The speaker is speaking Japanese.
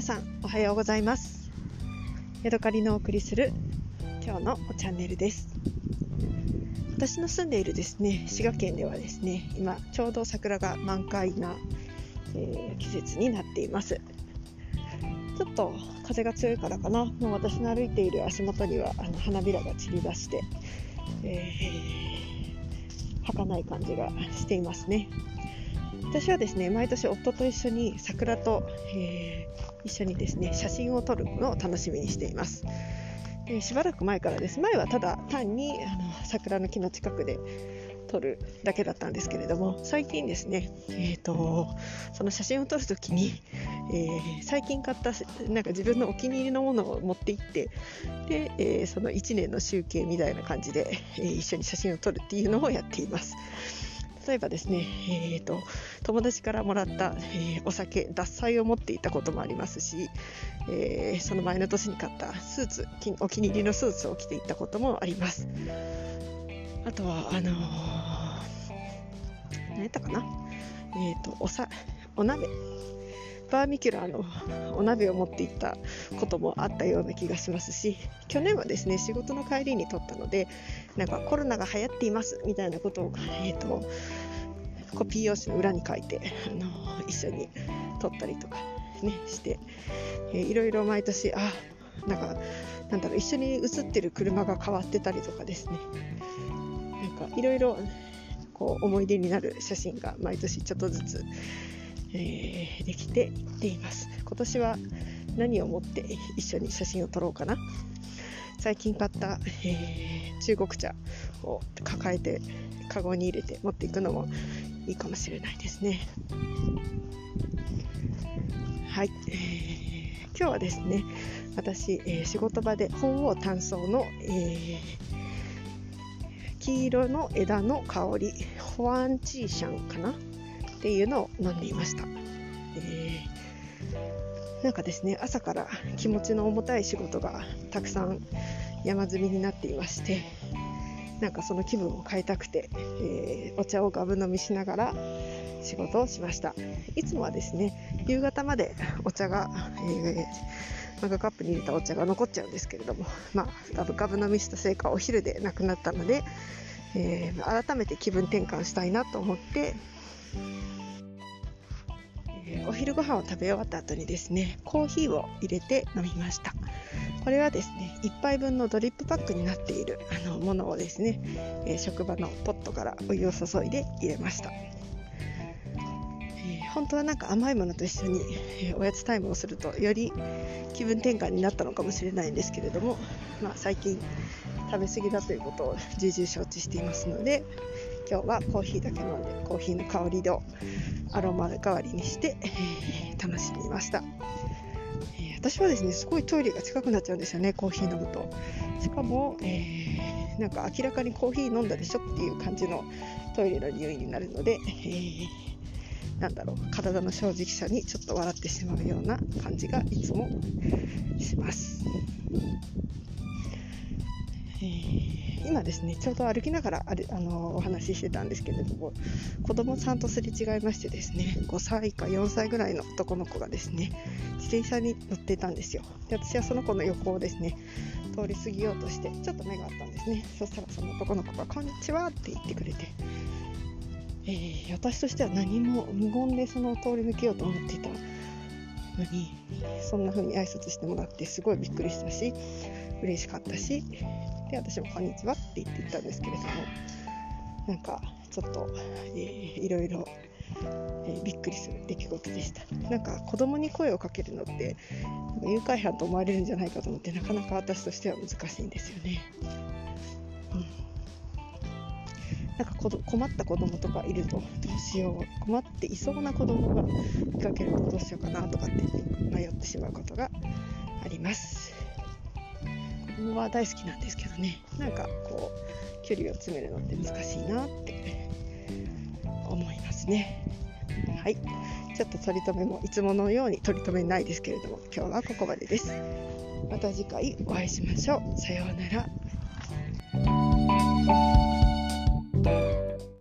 皆さんおはようございます。ヤドカリのお送りする今日のチャンネルです。私の住んでいるですね滋賀県ではですね今ちょうど桜が満開な、えー、季節になっています。ちょっと風が強いからかな。もう私の歩いている足元にはあの花びらが散り出して、えー、儚い感じがしていますね。私はですね毎年夫と一緒に桜と、えー、一緒にですね写真を撮るのを楽しみにしていますでしばらく前からです前はただ単にあの桜の木の近くで撮るだけだったんですけれども最近ですね、えーと、その写真を撮るときに、えー、最近買ったなんか自分のお気に入りのものを持って行ってで、えー、その1年の集計みたいな感じで、えー、一緒に写真を撮るっていうのをやっています。例えばですね、えーと、友達からもらった、えー、お酒獺祭を持っていたこともありますし、えー、その前の年に買ったスーツお気に入りのスーツを着ていたこともあります。あとはあのー、何やったかな？えっ、ー、とおさお鍋。バーミキュラーのお鍋を持っていったこともあったような気がしますし去年はですね仕事の帰りに撮ったのでなんかコロナが流行っていますみたいなことを、えーと、コピー用紙の裏に書いて、あの、一緒に撮ったりとか、ね、して、えー、いろいろ毎年あなんかなんだろう一緒に写ってる車が変わってたりとかですね。なんかいろいろこう思い出になる写真が毎年ちょっとずつえー、できていっています。今年は何を持って一緒に写真を撮ろうかな。最近買った、えー、中国茶を抱えてカゴに入れて持っていくのもいいかもしれないですね。はい、えー、今日はですね私、えー、仕事場で本を単装の、え黄色の枝の香りホアンチーシャンかな。っていうのを飲んでいました、えー、なんかですね朝から気持ちの重たい仕事がたくさん山積みになっていましてなんかその気分を変えたくて、えー、お茶をガブ飲みしながら仕事をしました。いつもはですね夕方までお茶が、えー、マグカップに入れたお茶が残っちゃうんですけれども、まあ、ガブガブ飲みしたせいかお昼でなくなったので、えー、改めて気分転換したいなと思ってお昼ご飯を食べ終わった後にですねコーヒーを入れて飲みました。これはですね1杯分のドリップパックになっているあのものをですね、えー、職場のポットからお湯を注いで入れました、えー、本当はなんか甘いものと一緒に、えー、おやつタイムをするとより気分転換になったのかもしれないんですけれども、まあ、最近食べ過ぎだということを重々承知していますので今日はコーヒーだけ飲んでコーヒーの香りをアロマ代わりにして、えー、楽しみました、えー、私はですねすごいトイレが近くなっちゃうんですよねコーヒー飲むとしかも、えー、なんか明らかにコーヒー飲んだでしょっていう感じのトイレの匂いになるので、えー、なんだろう体の正直さにちょっと笑ってしまうような感じがいつもします。え、今ですねちょうど歩きながらあるあのお話ししてたんですけれども子供さんとすれ違いましてですね5歳か4歳ぐらいの男の子がですね自転車に乗っていたんですよ。で私はその子の横をですね通り過ぎようとしてちょっと目があったんですね。そしたらその男の子が「こんにちは」って言ってくれて、えー、私としては何も無言でその通り抜けようと思っていたのにそんな風に挨拶してもらってすごいびっくりしたし嬉しかったしで私も「こんにちは」って言って言ったんですけれどもなんかちょっと、えー、いろいろ、えー、びっくりする出来事でした。なんか子供に声をかけるのって誘拐犯と思われるんじゃないかと思ってなかなか私としては難しいんですよね、うん、なんか困った子供とかいるとどうしよう。困っていそうな子供が見かけるとどうしようかなとかって迷ってしまうことがあります。は大好きなんですけどね。なんかこう距離を詰めるのって難しいなって思いますね。はい。ちょっと取り留めもいつものように取り留めないですけれども今日はここまでです。また次回お会いしましょう。さようなら。